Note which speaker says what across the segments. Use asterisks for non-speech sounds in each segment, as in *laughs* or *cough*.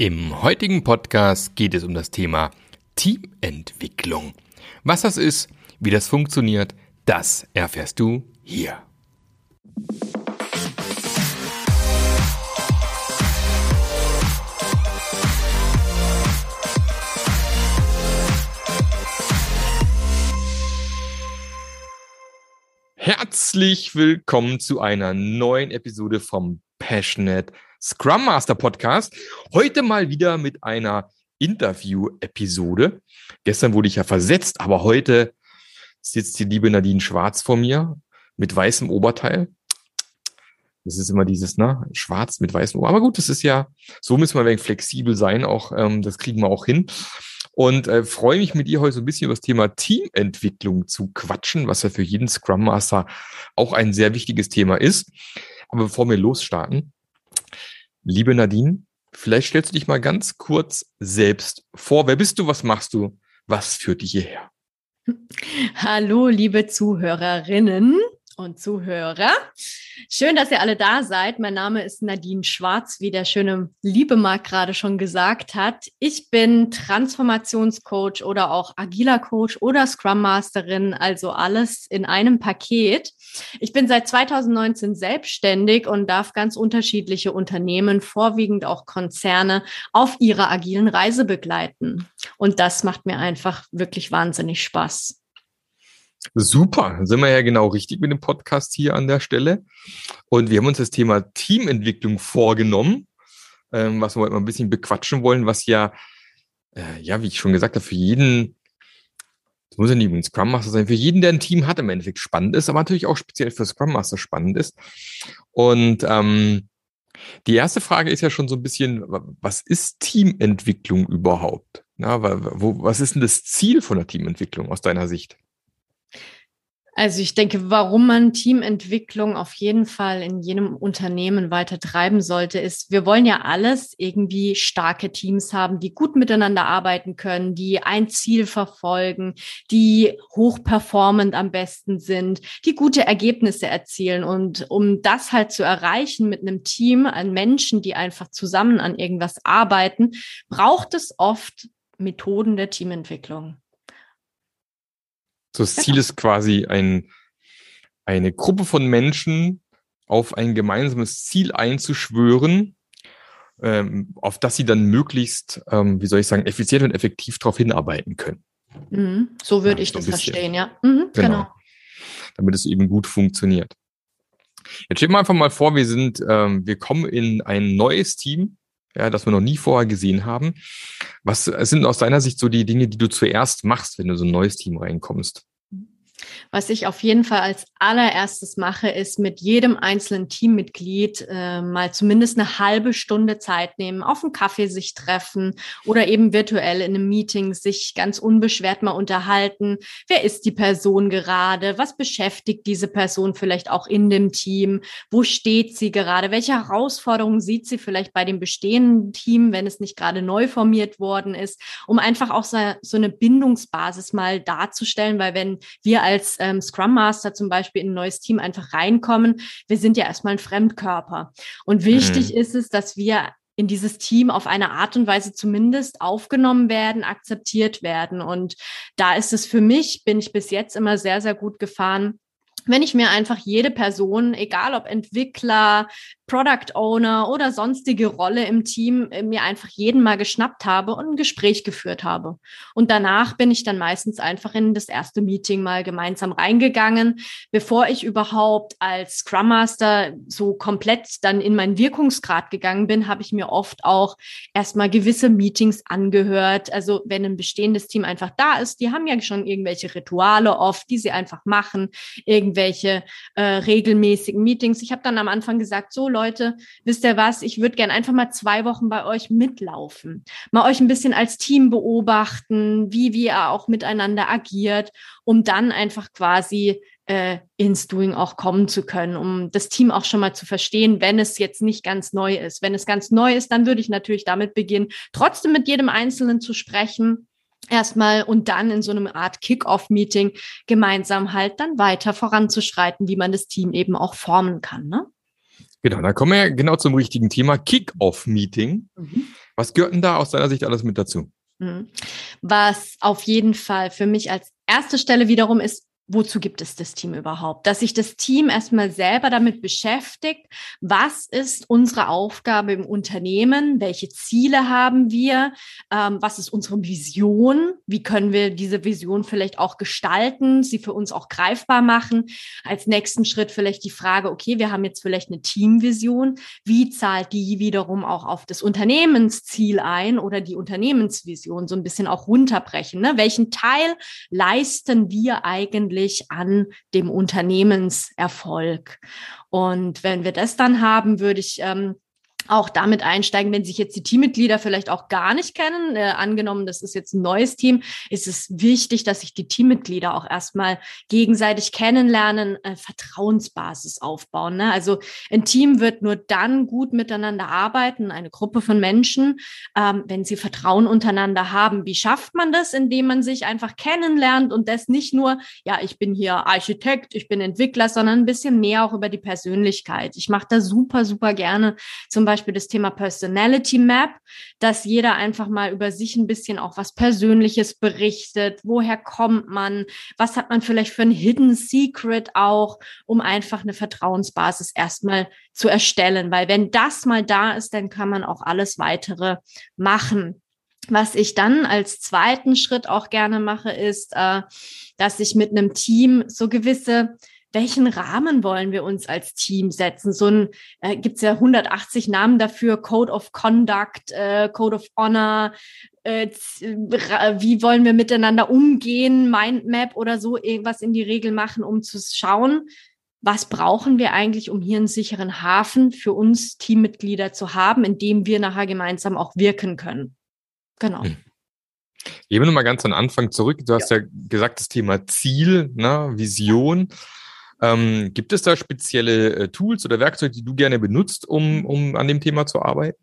Speaker 1: Im heutigen Podcast geht es um das Thema Teamentwicklung. Was das ist, wie das funktioniert, das erfährst du hier. Herzlich willkommen zu einer neuen Episode vom Passionate Scrum Master Podcast. Heute mal wieder mit einer Interview-Episode. Gestern wurde ich ja versetzt, aber heute sitzt die liebe Nadine Schwarz vor mir mit weißem Oberteil. Das ist immer dieses, ne, schwarz mit weißem Oberteil. Aber gut, das ist ja, so müssen wir ein wenig flexibel sein, auch, ähm, das kriegen wir auch hin. Und äh, freue mich mit ihr heute so ein bisschen über das Thema Teamentwicklung zu quatschen, was ja für jeden Scrum Master auch ein sehr wichtiges Thema ist. Aber bevor wir losstarten, Liebe Nadine, vielleicht stellst du dich mal ganz kurz selbst vor. Wer bist du? Was machst du? Was führt dich hierher?
Speaker 2: Hallo, liebe Zuhörerinnen und Zuhörer. Schön, dass ihr alle da seid. Mein Name ist Nadine Schwarz, wie der schöne Liebemark gerade schon gesagt hat. Ich bin Transformationscoach oder auch agiler Coach oder Scrum Masterin, also alles in einem Paket. Ich bin seit 2019 selbstständig und darf ganz unterschiedliche Unternehmen, vorwiegend auch Konzerne, auf ihrer agilen Reise begleiten. Und das macht mir einfach wirklich wahnsinnig Spaß.
Speaker 1: Super, dann sind wir ja genau richtig mit dem Podcast hier an der Stelle. Und wir haben uns das Thema Teamentwicklung vorgenommen, ähm, was wir heute mal ein bisschen bequatschen wollen, was ja, äh, ja, wie ich schon gesagt habe, für jeden, das muss ja nicht ein Scrum Master sein, für jeden, der ein Team hat, im Endeffekt spannend ist, aber natürlich auch speziell für Scrum Master spannend ist. Und ähm, die erste Frage ist ja schon so ein bisschen, was ist Teamentwicklung überhaupt? Na, wo, was ist denn das Ziel von der Teamentwicklung aus deiner Sicht?
Speaker 2: Also ich denke, warum man Teamentwicklung auf jeden Fall in jedem Unternehmen weiter treiben sollte, ist, wir wollen ja alles irgendwie starke Teams haben, die gut miteinander arbeiten können, die ein Ziel verfolgen, die hochperformend am besten sind, die gute Ergebnisse erzielen. Und um das halt zu erreichen mit einem Team an Menschen, die einfach zusammen an irgendwas arbeiten, braucht es oft Methoden der Teamentwicklung.
Speaker 1: So das Ziel ist quasi ein, eine Gruppe von Menschen auf ein gemeinsames Ziel einzuschwören, ähm, auf das sie dann möglichst, ähm, wie soll ich sagen, effizient und effektiv darauf hinarbeiten können.
Speaker 2: Mhm, so würde ja, ich so das verstehen, ja. Mhm, genau. genau.
Speaker 1: Damit es eben gut funktioniert. Jetzt stellen wir einfach mal vor, wir sind, ähm, wir kommen in ein neues Team, ja, das wir noch nie vorher gesehen haben. Was sind aus deiner Sicht so die Dinge, die du zuerst machst, wenn du so ein neues Team reinkommst?
Speaker 2: Was ich auf jeden Fall als allererstes mache, ist mit jedem einzelnen Teammitglied äh, mal zumindest eine halbe Stunde Zeit nehmen, auf einen Kaffee sich treffen oder eben virtuell in einem Meeting sich ganz unbeschwert mal unterhalten. Wer ist die Person gerade? Was beschäftigt diese Person vielleicht auch in dem Team? Wo steht sie gerade? Welche Herausforderungen sieht sie vielleicht bei dem bestehenden Team, wenn es nicht gerade neu formiert worden ist, um einfach auch so, so eine Bindungsbasis mal darzustellen, weil wenn wir als ähm, Scrum Master zum Beispiel in ein neues Team einfach reinkommen, wir sind ja erstmal ein Fremdkörper. Und wichtig mhm. ist es, dass wir in dieses Team auf eine Art und Weise zumindest aufgenommen werden, akzeptiert werden. Und da ist es für mich, bin ich bis jetzt immer sehr, sehr gut gefahren, wenn ich mir einfach jede Person, egal ob Entwickler, Product Owner oder sonstige Rolle im Team, äh, mir einfach jeden mal geschnappt habe und ein Gespräch geführt habe. Und danach bin ich dann meistens einfach in das erste Meeting mal gemeinsam reingegangen, bevor ich überhaupt als Scrum Master so komplett dann in meinen Wirkungsgrad gegangen bin, habe ich mir oft auch erstmal gewisse Meetings angehört. Also wenn ein bestehendes Team einfach da ist, die haben ja schon irgendwelche Rituale oft, die sie einfach machen, irgendwelche äh, regelmäßigen Meetings. Ich habe dann am Anfang gesagt, so Leute, Leute, wisst ihr was, ich würde gern einfach mal zwei Wochen bei euch mitlaufen, mal euch ein bisschen als Team beobachten, wie wir auch miteinander agiert, um dann einfach quasi äh, ins Doing auch kommen zu können, um das Team auch schon mal zu verstehen, wenn es jetzt nicht ganz neu ist. Wenn es ganz neu ist, dann würde ich natürlich damit beginnen, trotzdem mit jedem Einzelnen zu sprechen, erstmal und dann in so einem Art Kick-off-Meeting gemeinsam halt dann weiter voranzuschreiten, wie man das Team eben auch formen kann. Ne?
Speaker 1: Genau, da kommen wir genau zum richtigen Thema, Kick-Off-Meeting. Mhm. Was gehört denn da aus deiner Sicht alles mit dazu?
Speaker 2: Mhm. Was auf jeden Fall für mich als erste Stelle wiederum ist, wozu gibt es das Team überhaupt? Dass sich das Team erstmal selber damit beschäftigt, was ist unsere Aufgabe im Unternehmen, welche Ziele haben wir, ähm, was ist unsere Vision, wie können wir diese Vision vielleicht auch gestalten, sie für uns auch greifbar machen. Als nächsten Schritt vielleicht die Frage, okay, wir haben jetzt vielleicht eine Teamvision, wie zahlt die wiederum auch auf das Unternehmensziel ein oder die Unternehmensvision so ein bisschen auch runterbrechen. Ne? Welchen Teil leisten wir eigentlich wirklich an dem Unternehmenserfolg. Und wenn wir das dann haben, würde ich ähm, auch damit einsteigen, wenn sich jetzt die Teammitglieder vielleicht auch gar nicht kennen. Äh, angenommen, das ist jetzt ein neues Team, ist es wichtig, dass sich die Teammitglieder auch erstmal gegenseitig kennenlernen, äh, Vertrauensbasis aufbauen. Ne? Also ein Team wird nur dann gut miteinander arbeiten, eine Gruppe von Menschen, ähm, wenn sie Vertrauen untereinander haben. Wie schafft man das? Indem man sich einfach kennenlernt und das nicht nur, ja, ich bin hier Architekt, ich bin Entwickler, sondern ein bisschen mehr auch über die Persönlichkeit. Ich mache da super, super gerne zum Beispiel Beispiel das Thema Personality Map, dass jeder einfach mal über sich ein bisschen auch was Persönliches berichtet. Woher kommt man? Was hat man vielleicht für ein Hidden Secret auch, um einfach eine Vertrauensbasis erstmal zu erstellen? Weil wenn das mal da ist, dann kann man auch alles weitere machen. Was ich dann als zweiten Schritt auch gerne mache, ist, äh, dass ich mit einem Team so gewisse welchen Rahmen wollen wir uns als Team setzen? So ein äh, gibt ja 180 Namen dafür, Code of Conduct, äh, Code of Honor, äh, wie wollen wir miteinander umgehen, Mindmap oder so irgendwas in die Regel machen, um zu schauen, was brauchen wir eigentlich, um hier einen sicheren Hafen für uns Teammitglieder zu haben, in dem wir nachher gemeinsam auch wirken können. Genau. Hm.
Speaker 1: Gehen wir nochmal ganz am Anfang zurück. Du hast ja, ja gesagt, das Thema Ziel, ne, Vision. Ähm, gibt es da spezielle äh, Tools oder Werkzeuge, die du gerne benutzt, um, um an dem Thema zu arbeiten?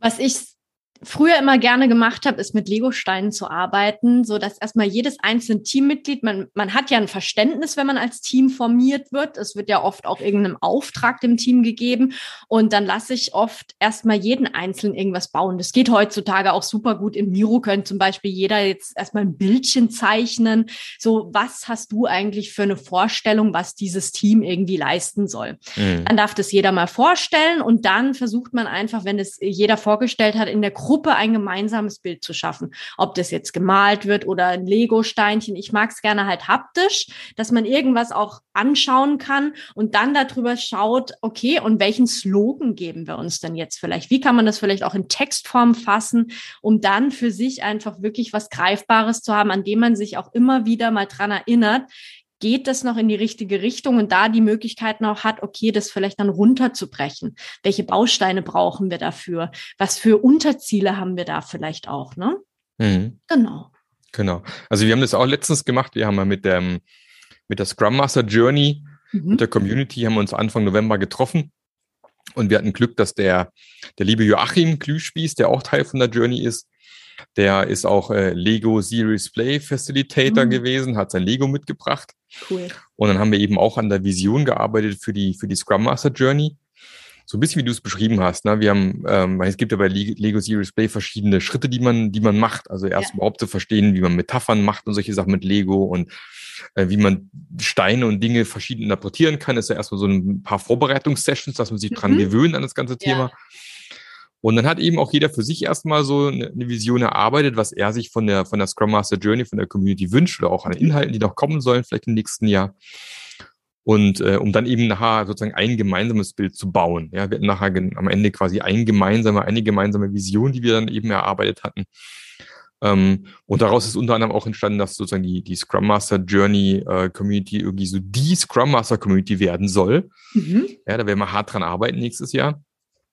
Speaker 2: Was ich früher immer gerne gemacht habe, ist mit Lego-Steinen zu arbeiten, so dass erstmal jedes einzelne Teammitglied, man, man hat ja ein Verständnis, wenn man als Team formiert wird. Es wird ja oft auch irgendeinem Auftrag dem Team gegeben. Und dann lasse ich oft erstmal jeden Einzelnen irgendwas bauen. Das geht heutzutage auch super gut. Im Miro könnte zum Beispiel jeder jetzt erstmal ein Bildchen zeichnen. So, was hast du eigentlich für eine Vorstellung, was dieses Team irgendwie leisten soll? Mhm. Dann darf das jeder mal vorstellen und dann versucht man einfach, wenn es jeder vorgestellt hat, in der Gruppe Gruppe ein gemeinsames Bild zu schaffen. Ob das jetzt gemalt wird oder ein Lego-Steinchen. Ich mag es gerne halt haptisch, dass man irgendwas auch anschauen kann und dann darüber schaut, okay, und welchen Slogan geben wir uns denn jetzt vielleicht? Wie kann man das vielleicht auch in Textform fassen, um dann für sich einfach wirklich was Greifbares zu haben, an dem man sich auch immer wieder mal dran erinnert, geht das noch in die richtige Richtung und da die Möglichkeit noch hat, okay, das vielleicht dann runterzubrechen. Welche Bausteine brauchen wir dafür? Was für Unterziele haben wir da vielleicht auch, ne?
Speaker 1: Mhm. Genau. Genau. Also wir haben das auch letztens gemacht. Wir haben ja mit dem, mit der Scrum Master Journey, mhm. mit der Community haben wir uns Anfang November getroffen. Und wir hatten Glück, dass der, der liebe Joachim Glühspieß, der auch Teil von der Journey ist, der ist auch äh, Lego Series Play Facilitator mhm. gewesen, hat sein Lego mitgebracht. Cool. Und dann haben wir eben auch an der Vision gearbeitet für die, für die Scrum Master Journey. So ein bisschen wie du es beschrieben hast. Ne? Wir haben, ähm, es gibt ja bei Lego Series Play verschiedene Schritte, die man, die man macht. Also erst ja. überhaupt zu verstehen, wie man Metaphern macht und solche Sachen mit Lego und äh, wie man Steine und Dinge verschieden interpretieren kann, ist ja erstmal so ein paar Vorbereitungssessions, dass man sich mhm. dran gewöhnt an das ganze Thema. Ja. Und dann hat eben auch jeder für sich erstmal so eine Vision erarbeitet, was er sich von der, von der Scrum Master Journey, von der Community wünscht oder auch an Inhalten, die noch kommen sollen, vielleicht im nächsten Jahr. Und äh, um dann eben nachher sozusagen ein gemeinsames Bild zu bauen. Ja, wir hatten nachher am Ende quasi ein gemeinsame, eine gemeinsame Vision, die wir dann eben erarbeitet hatten. Ähm, und daraus ist unter anderem auch entstanden, dass sozusagen die, die Scrum Master Journey äh, Community irgendwie so die Scrum Master Community werden soll. Mhm. Ja, da werden wir hart dran arbeiten nächstes Jahr.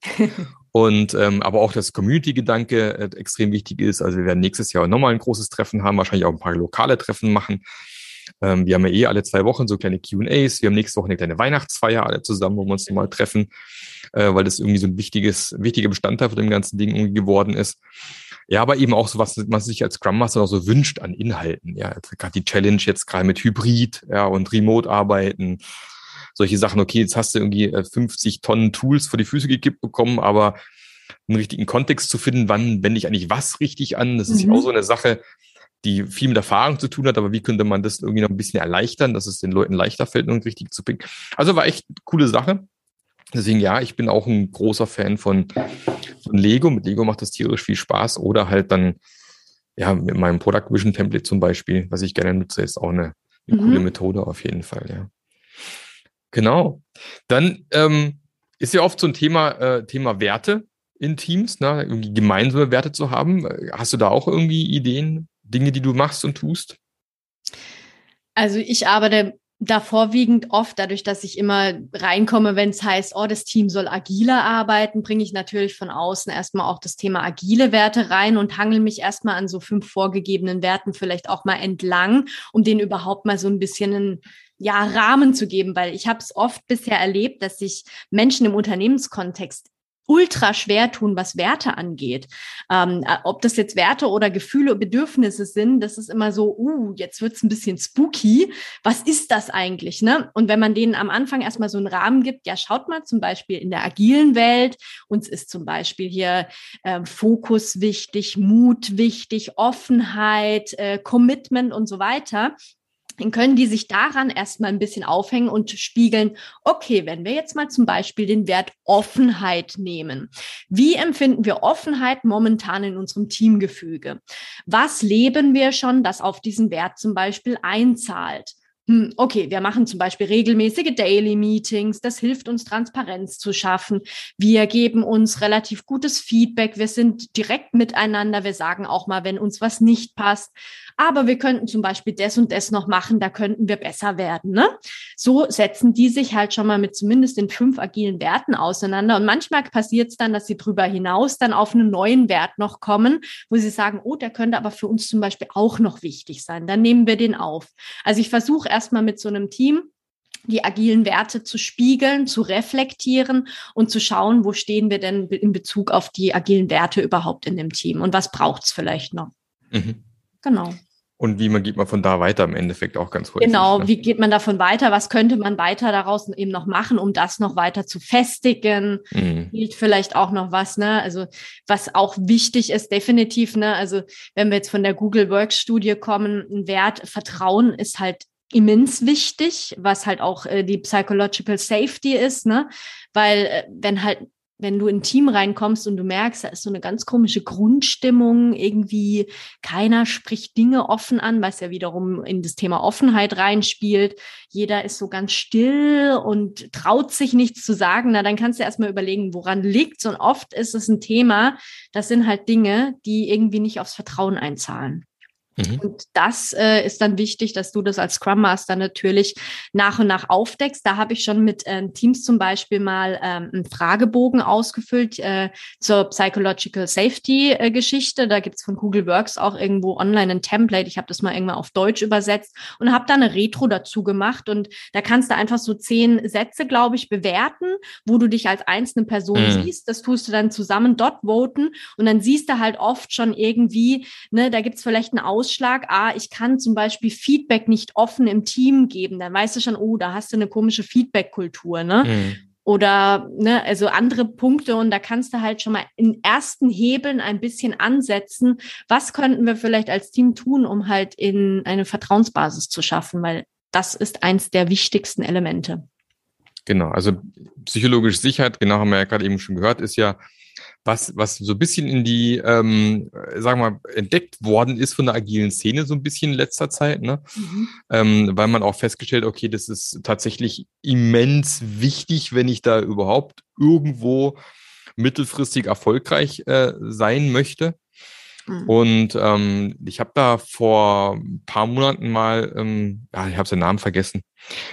Speaker 1: *laughs* Und ähm, aber auch das Community-Gedanke äh, extrem wichtig ist. Also wir werden nächstes Jahr nochmal ein großes Treffen haben, wahrscheinlich auch ein paar lokale Treffen machen. Ähm, wir haben ja eh alle zwei Wochen so kleine QAs. Wir haben nächste Woche eine kleine Weihnachtsfeier alle zusammen, wo wir uns nochmal treffen, äh, weil das irgendwie so ein wichtiges, wichtiger Bestandteil von dem ganzen Ding irgendwie geworden ist. Ja, aber eben auch so, was man sich als Scrum Master noch so wünscht an Inhalten. Ja, gerade die Challenge jetzt gerade mit Hybrid ja, und Remote-Arbeiten solche Sachen, okay, jetzt hast du irgendwie 50 äh, Tonnen Tools vor die Füße gekippt bekommen, aber einen richtigen Kontext zu finden, wann wende ich eigentlich was richtig an. Das ist mhm. auch so eine Sache, die viel mit Erfahrung zu tun hat, aber wie könnte man das irgendwie noch ein bisschen erleichtern, dass es den Leuten leichter fällt, nun richtig zu picken. Also war echt eine coole Sache. Deswegen ja, ich bin auch ein großer Fan von, von Lego. Mit Lego macht das tierisch viel Spaß oder halt dann ja mit meinem Product Vision Template zum Beispiel, was ich gerne nutze, ist auch eine, eine mhm. coole Methode auf jeden Fall. Ja. Genau. Dann ähm, ist ja oft so ein Thema äh, Thema Werte in Teams, ne? irgendwie gemeinsame Werte zu haben. Hast du da auch irgendwie Ideen, Dinge, die du machst und tust?
Speaker 2: Also ich arbeite da vorwiegend oft, dadurch, dass ich immer reinkomme, wenn es heißt, oh, das Team soll agiler arbeiten, bringe ich natürlich von außen erstmal auch das Thema agile Werte rein und hangel mich erstmal an so fünf vorgegebenen Werten vielleicht auch mal entlang, um denen überhaupt mal so ein bisschen einen ja, Rahmen zu geben, weil ich habe es oft bisher erlebt, dass sich Menschen im Unternehmenskontext ultra schwer tun, was Werte angeht. Ähm, äh, ob das jetzt Werte oder Gefühle, Bedürfnisse sind, das ist immer so, uh, jetzt wird's ein bisschen spooky. Was ist das eigentlich? Ne? Und wenn man denen am Anfang erstmal so einen Rahmen gibt, ja, schaut mal zum Beispiel in der agilen Welt, uns ist zum Beispiel hier äh, Fokus wichtig, Mut wichtig, Offenheit, äh, Commitment und so weiter dann können die sich daran erstmal ein bisschen aufhängen und spiegeln, okay, wenn wir jetzt mal zum Beispiel den Wert Offenheit nehmen. Wie empfinden wir Offenheit momentan in unserem Teamgefüge? Was leben wir schon, das auf diesen Wert zum Beispiel einzahlt? Hm, okay, wir machen zum Beispiel regelmäßige Daily Meetings. Das hilft uns, Transparenz zu schaffen. Wir geben uns relativ gutes Feedback. Wir sind direkt miteinander. Wir sagen auch mal, wenn uns was nicht passt aber wir könnten zum Beispiel das und das noch machen, da könnten wir besser werden. Ne? So setzen die sich halt schon mal mit zumindest den fünf agilen Werten auseinander. Und manchmal passiert es dann, dass sie darüber hinaus dann auf einen neuen Wert noch kommen, wo sie sagen, oh, der könnte aber für uns zum Beispiel auch noch wichtig sein. Dann nehmen wir den auf. Also ich versuche erstmal mit so einem Team die agilen Werte zu spiegeln, zu reflektieren und zu schauen, wo stehen wir denn in Bezug auf die agilen Werte überhaupt in dem Team und was braucht es vielleicht noch. Mhm. Genau.
Speaker 1: Und wie man geht man von da weiter im Endeffekt auch ganz
Speaker 2: häufig. Genau, ne? wie geht man davon weiter? Was könnte man weiter daraus eben noch machen, um das noch weiter zu festigen? Mhm. Gilt vielleicht auch noch was, ne? Also was auch wichtig ist, definitiv, ne? Also wenn wir jetzt von der Google Works Studie kommen, ein Wert Vertrauen ist halt immens wichtig, was halt auch äh, die Psychological Safety ist, ne? Weil äh, wenn halt wenn du in ein Team reinkommst und du merkst, da ist so eine ganz komische Grundstimmung, irgendwie keiner spricht Dinge offen an, was ja wiederum in das Thema Offenheit reinspielt. Jeder ist so ganz still und traut sich nichts zu sagen. Na, dann kannst du erstmal überlegen, woran liegt's. Und oft ist es ein Thema, das sind halt Dinge, die irgendwie nicht aufs Vertrauen einzahlen. Mhm. Und das äh, ist dann wichtig, dass du das als Scrum Master natürlich nach und nach aufdeckst. Da habe ich schon mit äh, Teams zum Beispiel mal ähm, einen Fragebogen ausgefüllt äh, zur Psychological Safety äh, Geschichte. Da gibt's von Google Works auch irgendwo online ein Template. Ich habe das mal irgendwann auf Deutsch übersetzt und habe da eine Retro dazu gemacht. Und da kannst du einfach so zehn Sätze, glaube ich, bewerten, wo du dich als einzelne Person mhm. siehst. Das tust du dann zusammen dort voten und dann siehst du halt oft schon irgendwie, ne, da gibt's vielleicht einen Aus Ausschlag, ah, ich kann zum Beispiel Feedback nicht offen im Team geben, dann weißt du schon, oh, da hast du eine komische Feedback-Kultur, ne? Mhm. Oder ne, also andere Punkte und da kannst du halt schon mal in ersten Hebeln ein bisschen ansetzen. Was könnten wir vielleicht als Team tun, um halt in eine Vertrauensbasis zu schaffen? Weil das ist eins der wichtigsten Elemente.
Speaker 1: Genau, also psychologische Sicherheit, genau haben wir ja gerade eben schon gehört, ist ja was, was so ein bisschen in die, ähm, sagen wir mal, entdeckt worden ist von der agilen Szene so ein bisschen in letzter Zeit, ne? Mhm. Ähm, weil man auch festgestellt, okay, das ist tatsächlich immens wichtig, wenn ich da überhaupt irgendwo mittelfristig erfolgreich äh, sein möchte. Mhm. Und ähm, ich habe da vor ein paar Monaten mal, ähm, ja, ich habe seinen Namen vergessen,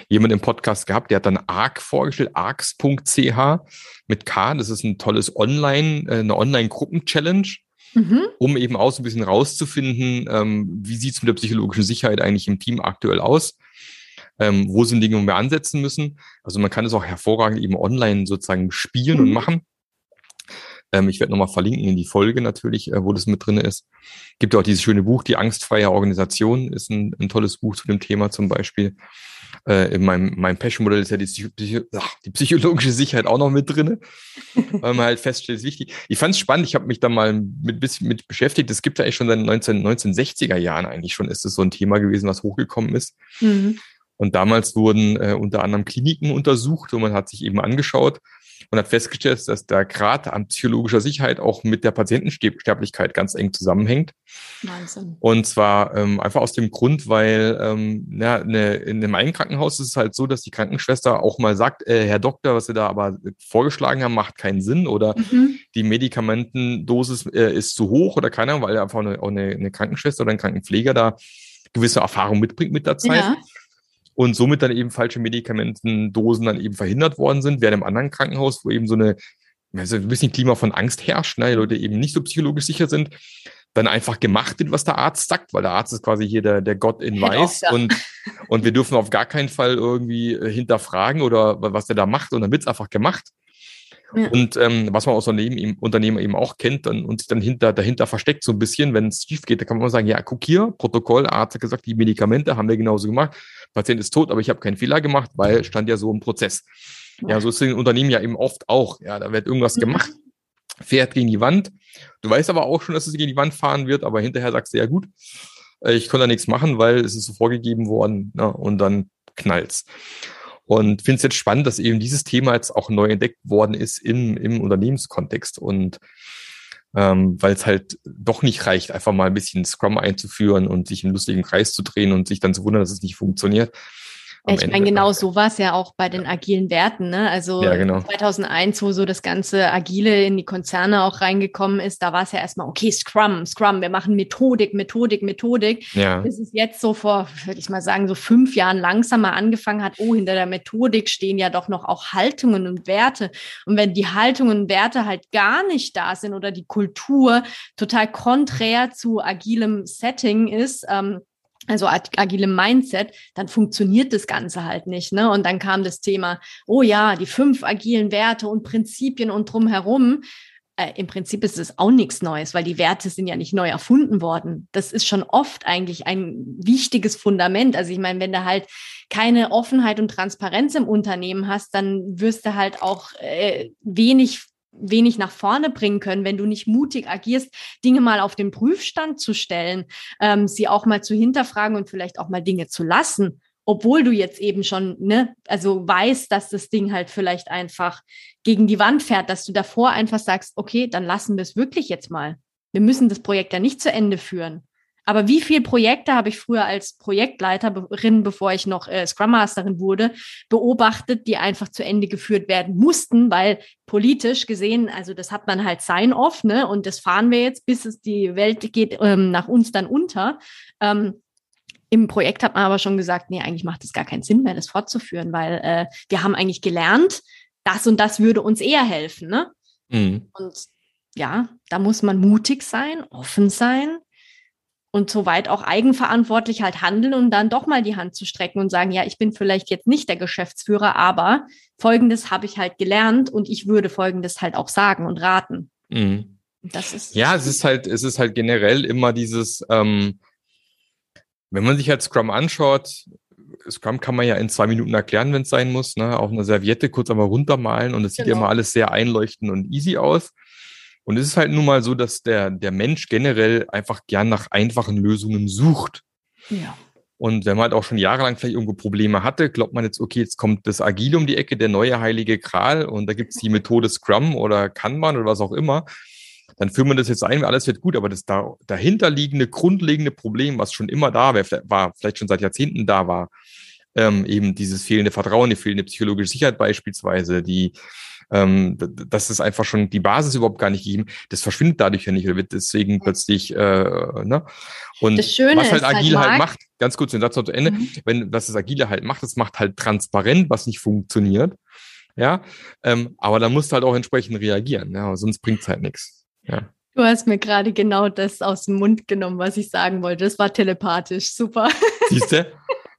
Speaker 1: jemand im Podcast gehabt, der hat dann ARC vorgestellt, arcs.ch mit K. Das ist ein tolles Online, äh, eine Online-Gruppen-Challenge. Mhm. um eben auch so ein bisschen rauszufinden, ähm, wie sieht es mit der psychologischen Sicherheit eigentlich im Team aktuell aus, ähm, wo sind Dinge, wo wir ansetzen müssen. Also man kann es auch hervorragend eben online sozusagen spielen mhm. und machen. Ähm, ich werde nochmal verlinken in die Folge natürlich, äh, wo das mit drin ist. Gibt ja auch dieses schöne Buch, Die angstfreie Organisation, ist ein, ein tolles Buch zu dem Thema zum Beispiel. Äh, in meinem, meinem Passion-Modell ist ja die, Psycho die, psychologische Sicherheit auch noch mit drin, *laughs* weil man halt feststellt, ist wichtig. Ich fand es spannend, ich habe mich da mal mit bisschen mit beschäftigt. Es gibt ja eigentlich schon seit 19, 1960er Jahren eigentlich schon ist es so ein Thema gewesen, was hochgekommen ist. Mhm. Und damals wurden äh, unter anderem Kliniken untersucht und man hat sich eben angeschaut, und hat festgestellt, dass der Grad an psychologischer Sicherheit auch mit der Patientensterblichkeit ganz eng zusammenhängt. Wahnsinn. Und zwar ähm, einfach aus dem Grund, weil ähm, ja, ne, in dem einen Krankenhaus ist es halt so, dass die Krankenschwester auch mal sagt, äh, Herr Doktor, was Sie da aber vorgeschlagen haben, macht keinen Sinn oder mhm. die Medikamentendosis äh, ist zu hoch oder keine Ahnung, weil einfach eine, eine, eine Krankenschwester oder ein Krankenpfleger da gewisse Erfahrung mitbringt mit der Zeit. Ja und somit dann eben falsche Medikamentendosen dann eben verhindert worden sind, während im anderen Krankenhaus, wo eben so eine, also ein bisschen Klima von Angst herrscht, ne, die Leute eben nicht so psychologisch sicher sind, dann einfach gemacht wird, was der Arzt sagt, weil der Arzt ist quasi hier der, der Gott in Weiß ja. und, und wir dürfen auf gar keinen Fall irgendwie hinterfragen oder was der da macht und dann wird's einfach gemacht. Ja. Und ähm, was man aus Unternehmen, Unternehmen eben auch kennt dann, und sich dann hinter, dahinter versteckt so ein bisschen, wenn es schief geht, da kann man sagen, ja, guck hier, Protokoll, Arzt hat gesagt, die Medikamente haben wir genauso gemacht. Patient ist tot, aber ich habe keinen Fehler gemacht, weil stand ja so im Prozess. Ja, so ist es in Unternehmen ja eben oft auch. Ja, da wird irgendwas gemacht, fährt gegen die Wand. Du weißt aber auch schon, dass es gegen die Wand fahren wird, aber hinterher sagst du, ja gut, äh, ich konnte da nichts machen, weil es ist so vorgegeben worden ne, und dann knallt's. Und finde es jetzt spannend, dass eben dieses Thema jetzt auch neu entdeckt worden ist im, im Unternehmenskontext. Und ähm, weil es halt doch nicht reicht, einfach mal ein bisschen Scrum einzuführen und sich im lustigen Kreis zu drehen und sich dann zu wundern, dass es nicht funktioniert,
Speaker 2: ich meine, genau so war es ja auch bei den agilen Werten. Ne? Also ja, genau. 2001, wo so das ganze Agile in die Konzerne auch reingekommen ist, da war es ja erstmal, okay, Scrum, Scrum, wir machen Methodik, Methodik, Methodik. Ja. Bis es jetzt so vor, würde ich mal sagen, so fünf Jahren langsamer angefangen hat, oh, hinter der Methodik stehen ja doch noch auch Haltungen und Werte. Und wenn die Haltungen und Werte halt gar nicht da sind oder die Kultur total konträr zu agilem Setting ist, ähm, also agile Mindset, dann funktioniert das Ganze halt nicht. Ne? Und dann kam das Thema, oh ja, die fünf agilen Werte und Prinzipien und drumherum. Äh, Im Prinzip ist es auch nichts Neues, weil die Werte sind ja nicht neu erfunden worden. Das ist schon oft eigentlich ein wichtiges Fundament. Also ich meine, wenn du halt keine Offenheit und Transparenz im Unternehmen hast, dann wirst du halt auch äh, wenig wenig nach vorne bringen können, wenn du nicht mutig agierst, Dinge mal auf den Prüfstand zu stellen, ähm, sie auch mal zu hinterfragen und vielleicht auch mal Dinge zu lassen, obwohl du jetzt eben schon, ne, also weißt, dass das Ding halt vielleicht einfach gegen die Wand fährt, dass du davor einfach sagst, okay, dann lassen wir es wirklich jetzt mal. Wir müssen das Projekt ja nicht zu Ende führen. Aber wie viele Projekte habe ich früher als Projektleiterin, bevor ich noch äh, Scrum Masterin wurde, beobachtet, die einfach zu Ende geführt werden mussten, weil politisch gesehen, also das hat man halt Sign-off, ne? Und das fahren wir jetzt, bis es die Welt geht ähm, nach uns dann unter. Ähm, im Projekt hat man aber schon gesagt, nee, eigentlich macht es gar keinen Sinn mehr, das fortzuführen, weil äh, wir haben eigentlich gelernt, das und das würde uns eher helfen, ne? Mhm. Und ja, da muss man mutig sein, offen sein, und soweit auch eigenverantwortlich halt handeln und dann doch mal die Hand zu strecken und sagen, ja, ich bin vielleicht jetzt nicht der Geschäftsführer, aber Folgendes habe ich halt gelernt und ich würde Folgendes halt auch sagen und raten.
Speaker 1: Mhm. Das ist ja, es ist halt, es ist halt generell immer dieses, ähm, wenn man sich halt Scrum anschaut, Scrum kann man ja in zwei Minuten erklären, wenn es sein muss, ne? auf einer Serviette kurz einmal runtermalen und es genau. sieht ja genau. immer alles sehr einleuchtend und easy aus. Und es ist halt nun mal so, dass der, der Mensch generell einfach gern nach einfachen Lösungen sucht. Ja. Und wenn man halt auch schon jahrelang vielleicht irgendwo Probleme hatte, glaubt man jetzt, okay, jetzt kommt das Agile um die Ecke, der neue heilige Kral und da gibt es die Methode Scrum oder Kanban oder was auch immer. Dann führen wir das jetzt ein, alles wird gut, aber das da, dahinterliegende, grundlegende Problem, was schon immer da war, war vielleicht schon seit Jahrzehnten da war, ähm, eben dieses fehlende Vertrauen, die fehlende psychologische Sicherheit beispielsweise, die ähm, das ist einfach schon die Basis überhaupt gar nicht gegeben. Das verschwindet dadurch ja nicht oder wird deswegen plötzlich, äh, ne? Und was halt, agil halt, halt, macht, ganz kurz den Satz noch zu Ende, mhm. wenn was das Agile halt macht, das macht halt transparent, was nicht funktioniert. Ja, ähm, aber da musst du halt auch entsprechend reagieren, ja, sonst bringt's halt nichts. Ja.
Speaker 2: Du hast mir gerade genau das aus dem Mund genommen, was ich sagen wollte. Das war telepathisch. Super.
Speaker 1: Siehst du?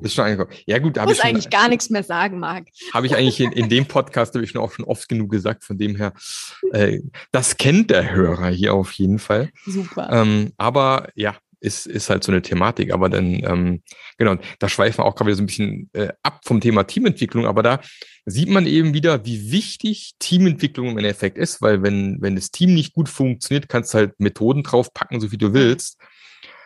Speaker 1: Ist schon angekommen. Ja, gut,
Speaker 2: habe ich schon, eigentlich gar nichts mehr sagen, Marc.
Speaker 1: Habe ich eigentlich in, in dem Podcast, habe ich schon auch schon oft genug gesagt, von dem her, äh, das kennt der Hörer hier auf jeden Fall. Super. Ähm, aber ja, ist, ist halt so eine Thematik. Aber dann, ähm, genau, da schweifen wir auch gerade wieder so ein bisschen äh, ab vom Thema Teamentwicklung. Aber da sieht man eben wieder, wie wichtig Teamentwicklung im Endeffekt ist, weil wenn, wenn das Team nicht gut funktioniert, kannst du halt Methoden draufpacken, so wie du willst.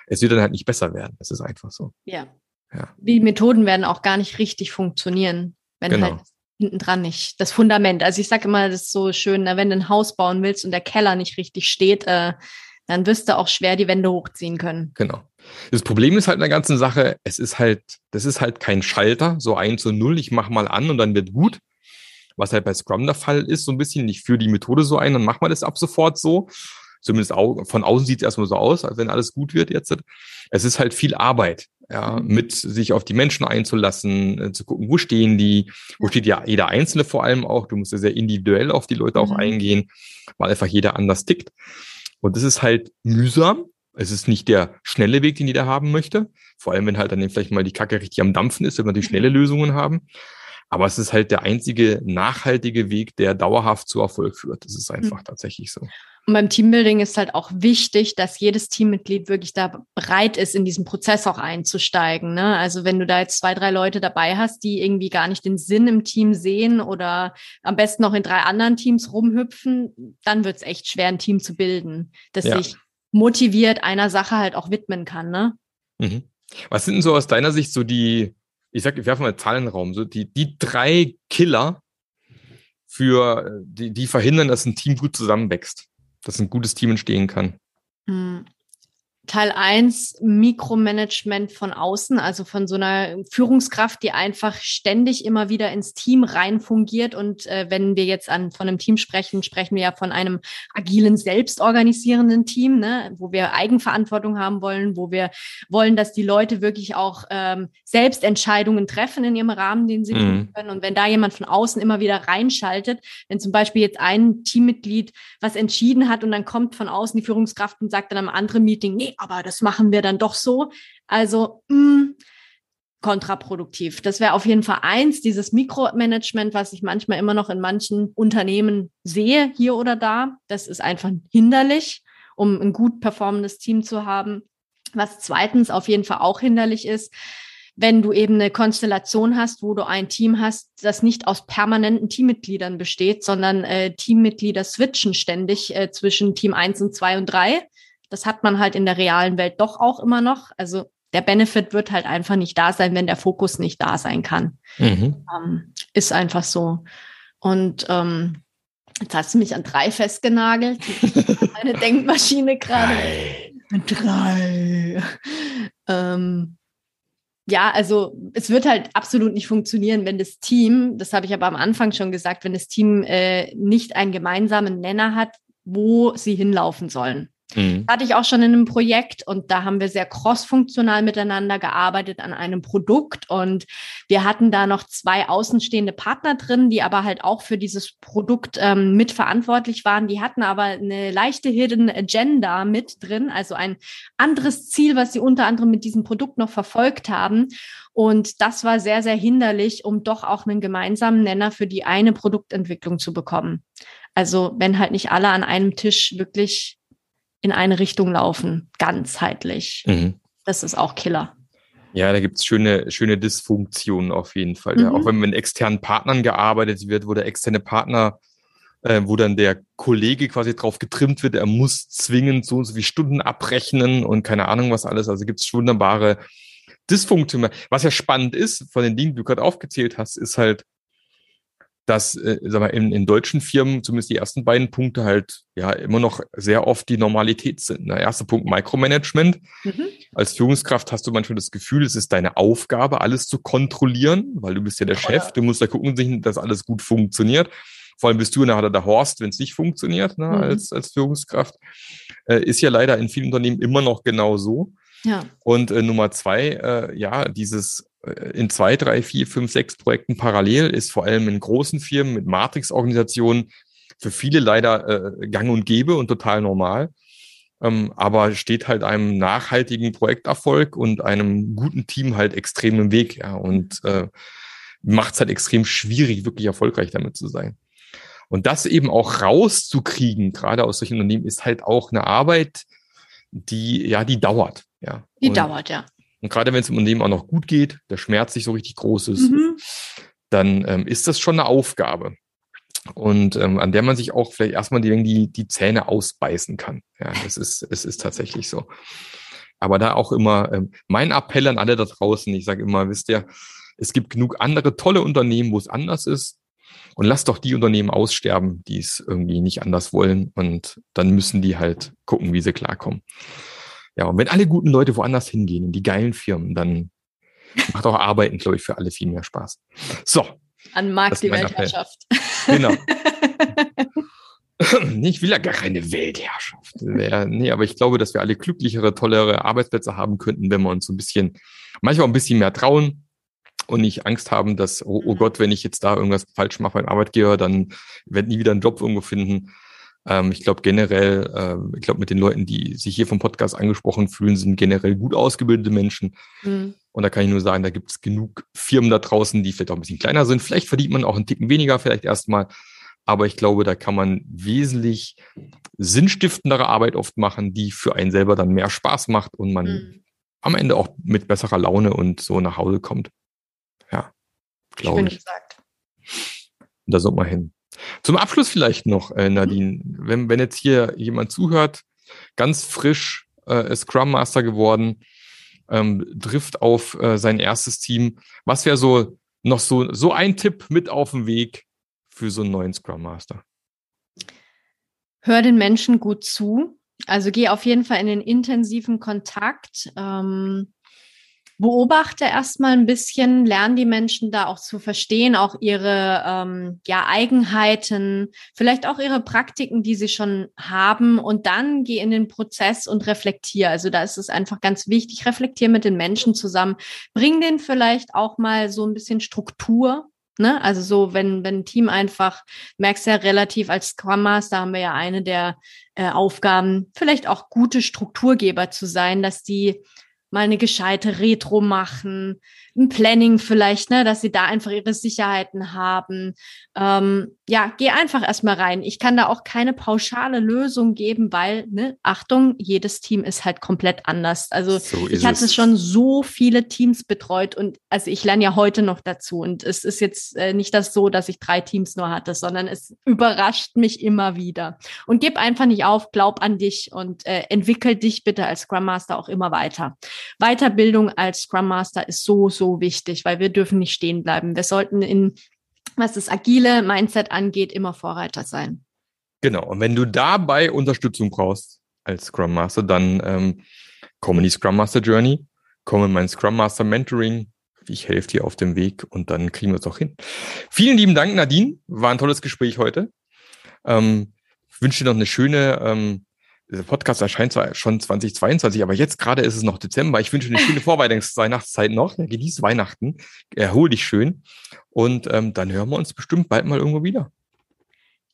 Speaker 1: Es wird dann halt nicht besser werden. Das ist einfach so.
Speaker 2: Ja. Ja. Die Methoden werden auch gar nicht richtig funktionieren, wenn genau. halt hinten dran nicht. Das Fundament. Also ich sage immer, das ist so schön, ne, wenn du ein Haus bauen willst und der Keller nicht richtig steht, äh, dann wirst du auch schwer die Wände hochziehen können.
Speaker 1: Genau. Das Problem ist halt in der ganzen Sache, es ist halt, das ist halt kein Schalter, so eins zu null, ich mach mal an und dann wird gut. Was halt bei Scrum der Fall ist, so ein bisschen, ich führe die Methode so ein, dann mach mal das ab sofort so. Zumindest von außen sieht es erstmal so aus, als wenn alles gut wird jetzt. Es ist halt viel Arbeit, ja, mhm. mit sich auf die Menschen einzulassen, äh, zu gucken, wo stehen die, wo steht ja jeder Einzelne vor allem auch. Du musst ja sehr individuell auf die Leute auch mhm. eingehen, weil einfach jeder anders tickt. Und das ist halt mühsam. Es ist nicht der schnelle Weg, den jeder haben möchte. Vor allem, wenn halt dann vielleicht mal die Kacke richtig am Dampfen ist, wenn wir die schnelle Lösungen haben. Aber es ist halt der einzige nachhaltige Weg, der dauerhaft zu Erfolg führt. Das ist einfach mhm. tatsächlich so.
Speaker 2: Und beim Teambuilding ist halt auch wichtig, dass jedes Teammitglied wirklich da bereit ist, in diesen Prozess auch einzusteigen. Ne? Also wenn du da jetzt zwei, drei Leute dabei hast, die irgendwie gar nicht den Sinn im Team sehen oder am besten noch in drei anderen Teams rumhüpfen, dann wird es echt schwer, ein Team zu bilden, das ja. sich motiviert einer Sache halt auch widmen kann. Ne?
Speaker 1: Mhm. Was sind denn so aus deiner Sicht so die, ich sag, ich werfe mal Zahlen in den Raum, so die, die drei Killer für, die, die verhindern, dass ein Team gut zusammenwächst? Dass ein gutes Team entstehen kann?
Speaker 2: Hm. Teil 1, Mikromanagement von außen, also von so einer Führungskraft, die einfach ständig immer wieder ins Team rein fungiert. Und äh, wenn wir jetzt an, von einem Team sprechen, sprechen wir ja von einem agilen, selbstorganisierenden Team, ne, wo wir Eigenverantwortung haben wollen, wo wir wollen, dass die Leute wirklich auch ähm, selbst Entscheidungen treffen in ihrem Rahmen, den sie mhm. tun können. Und wenn da jemand von außen immer wieder reinschaltet, wenn zum Beispiel jetzt ein Teammitglied was entschieden hat und dann kommt von außen die Führungskraft und sagt dann am anderen Meeting, nee, aber das machen wir dann doch so. Also mh, hm, kontraproduktiv. Das wäre auf jeden Fall eins, dieses Mikromanagement, was ich manchmal immer noch in manchen Unternehmen sehe, hier oder da. Das ist einfach hinderlich, um ein gut performendes Team zu haben. Was zweitens auf jeden Fall auch hinderlich ist, wenn du eben eine Konstellation hast, wo du ein Team hast, das nicht aus permanenten Teammitgliedern besteht, sondern äh, Teammitglieder switchen ständig äh, zwischen Team 1 und 2 und 3. Das hat man halt in der realen Welt doch auch immer noch. Also der Benefit wird halt einfach nicht da sein, wenn der Fokus nicht da sein kann. Mhm. Ähm, ist einfach so. Und ähm, jetzt hast du mich an drei festgenagelt. *laughs* Meine Denkmaschine gerade. Drei. drei. Ähm, ja, also es wird halt absolut nicht funktionieren, wenn das Team, das habe ich aber am Anfang schon gesagt, wenn das Team äh, nicht einen gemeinsamen Nenner hat, wo sie hinlaufen sollen. Mhm. Hatte ich auch schon in einem Projekt und da haben wir sehr crossfunktional miteinander gearbeitet an einem Produkt und wir hatten da noch zwei außenstehende Partner drin, die aber halt auch für dieses Produkt ähm, mitverantwortlich waren. Die hatten aber eine leichte Hidden Agenda mit drin, also ein anderes Ziel, was sie unter anderem mit diesem Produkt noch verfolgt haben. Und das war sehr, sehr hinderlich, um doch auch einen gemeinsamen Nenner für die eine Produktentwicklung zu bekommen. Also wenn halt nicht alle an einem Tisch wirklich in eine Richtung laufen, ganzheitlich. Mhm. Das ist auch Killer.
Speaker 1: Ja, da gibt es schöne, schöne Dysfunktionen auf jeden Fall. Mhm. Ja. Auch wenn mit externen Partnern gearbeitet wird, wo der externe Partner, äh, wo dann der Kollege quasi drauf getrimmt wird, er muss zwingend so und so wie Stunden abrechnen und keine Ahnung was alles. Also gibt es wunderbare Dysfunktionen. Was ja spannend ist, von den Dingen, die du gerade aufgezählt hast, ist halt, dass äh, sag mal, in, in deutschen Firmen zumindest die ersten beiden Punkte halt ja immer noch sehr oft die Normalität sind. Der erste Punkt Micromanagement. Mhm. Als Führungskraft hast du manchmal das Gefühl, es ist deine Aufgabe, alles zu kontrollieren, weil du bist ja der oh, Chef, ja. du musst da gucken, dass alles gut funktioniert. Vor allem bist du nachher der Horst, wenn es nicht funktioniert, ne, mhm. als, als Führungskraft. Äh, ist ja leider in vielen Unternehmen immer noch genau so. Ja. Und äh, Nummer zwei, äh, ja, dieses äh, in zwei, drei, vier, fünf, sechs Projekten parallel ist vor allem in großen Firmen mit Matrix-Organisationen für viele leider äh, gang und gäbe und total normal. Ähm, aber steht halt einem nachhaltigen Projekterfolg und einem guten Team halt extrem im Weg, ja, und äh, macht es halt extrem schwierig, wirklich erfolgreich damit zu sein. Und das eben auch rauszukriegen, gerade aus solchen Unternehmen, ist halt auch eine Arbeit, die, ja, die dauert. Ja.
Speaker 2: Die
Speaker 1: und,
Speaker 2: dauert, ja.
Speaker 1: Und gerade wenn es im Unternehmen auch noch gut geht, der Schmerz nicht so richtig groß ist, mhm. dann ähm, ist das schon eine Aufgabe. Und ähm, an der man sich auch vielleicht erstmal die, die, die Zähne ausbeißen kann. Ja, das ist, es ist tatsächlich so. Aber da auch immer ähm, mein Appell an alle da draußen, ich sage immer, wisst ihr, es gibt genug andere tolle Unternehmen, wo es anders ist. Und lasst doch die Unternehmen aussterben, die es irgendwie nicht anders wollen. Und dann müssen die halt gucken, wie sie klarkommen. Ja, und wenn alle guten Leute woanders hingehen, in die geilen Firmen, dann macht auch Arbeiten, glaube ich, für alle viel mehr Spaß. So.
Speaker 2: An Markt die Weltherrschaft.
Speaker 1: Genau. *laughs* ich will ja gar keine Weltherrschaft. Nee, aber ich glaube, dass wir alle glücklichere, tollere Arbeitsplätze haben könnten, wenn wir uns so ein bisschen, manchmal ein bisschen mehr trauen und nicht Angst haben, dass, oh, oh Gott, wenn ich jetzt da irgendwas falsch mache beim Arbeitgeber, dann werde ich nie wieder einen Job irgendwo finden. Ähm, ich glaube generell, äh, ich glaube mit den Leuten, die sich hier vom Podcast angesprochen fühlen, sind generell gut ausgebildete Menschen. Mhm. Und da kann ich nur sagen, da gibt es genug Firmen da draußen, die vielleicht auch ein bisschen kleiner sind. Vielleicht verdient man auch einen Ticken weniger, vielleicht erstmal. Aber ich glaube, da kann man wesentlich sinnstiftendere Arbeit oft machen, die für einen selber dann mehr Spaß macht und man mhm. am Ende auch mit besserer Laune und so nach Hause kommt. Glaube ich. Gesagt. Da sollte man hin. Zum Abschluss vielleicht noch, äh, Nadine, mhm. wenn, wenn jetzt hier jemand zuhört, ganz frisch äh, Scrum Master geworden, ähm, trifft auf äh, sein erstes Team. Was wäre so noch so, so ein Tipp mit auf dem Weg für so einen neuen Scrum Master?
Speaker 2: Hör den Menschen gut zu. Also geh auf jeden Fall in den intensiven Kontakt. Ähm, beobachte erstmal ein bisschen, lerne die Menschen da auch zu verstehen, auch ihre ähm, ja, Eigenheiten, vielleicht auch ihre Praktiken, die sie schon haben und dann geh in den Prozess und reflektiere. Also da ist es einfach ganz wichtig, reflektiere mit den Menschen zusammen, bring denen vielleicht auch mal so ein bisschen Struktur Ne? Also so, wenn, wenn ein Team einfach, merkst ja relativ als Scrum Master haben wir ja eine der äh, Aufgaben, vielleicht auch gute Strukturgeber zu sein, dass die mal eine gescheite Retro machen, ein Planning vielleicht, ne, dass sie da einfach ihre Sicherheiten haben. Ähm, ja, geh einfach erstmal rein. Ich kann da auch keine pauschale Lösung geben, weil, ne, Achtung, jedes Team ist halt komplett anders. Also so ich hatte es. schon so viele Teams betreut und also ich lerne ja heute noch dazu. Und es ist jetzt äh, nicht das so, dass ich drei Teams nur hatte, sondern es überrascht mich immer wieder. Und gib einfach nicht auf, glaub an dich und äh, entwickel dich bitte als Scrum Master auch immer weiter. Weiterbildung als Scrum Master ist so, so wichtig, weil wir dürfen nicht stehen bleiben. Wir sollten in, was das agile Mindset angeht, immer Vorreiter sein.
Speaker 1: Genau. Und wenn du dabei Unterstützung brauchst als Scrum Master, dann ähm, komm in die Scrum Master Journey, komm in mein Scrum Master Mentoring. Ich helfe dir auf dem Weg und dann kriegen wir es auch hin. Vielen lieben Dank, Nadine. War ein tolles Gespräch heute. Ähm, ich wünsche dir noch eine schöne ähm, der Podcast erscheint zwar schon 2022, aber jetzt gerade ist es noch Dezember. Ich wünsche eine schöne Vorweihnachtszeit noch. Ja, genieß Weihnachten, erhol dich schön und ähm, dann hören wir uns bestimmt bald mal irgendwo wieder.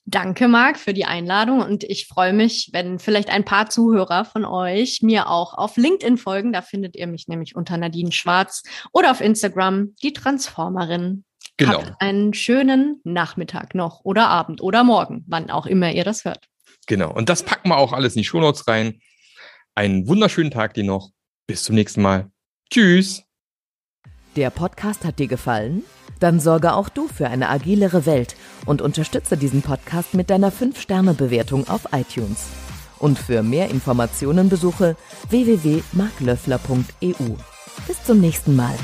Speaker 2: Danke, Marc, für die Einladung und ich freue mich, wenn vielleicht ein paar Zuhörer von euch mir auch auf LinkedIn folgen. Da findet ihr mich nämlich unter Nadine Schwarz oder auf Instagram, die Transformerin. Genau. Habt einen schönen Nachmittag noch oder Abend oder Morgen, wann auch immer ihr das hört.
Speaker 1: Genau. Und das packen wir auch alles in die Shownotes rein. Einen wunderschönen Tag dir noch. Bis zum nächsten Mal. Tschüss.
Speaker 3: Der Podcast hat dir gefallen? Dann sorge auch du für eine agilere Welt und unterstütze diesen Podcast mit deiner 5-Sterne-Bewertung auf iTunes. Und für mehr Informationen besuche www.marklöffler.eu. Bis zum nächsten Mal.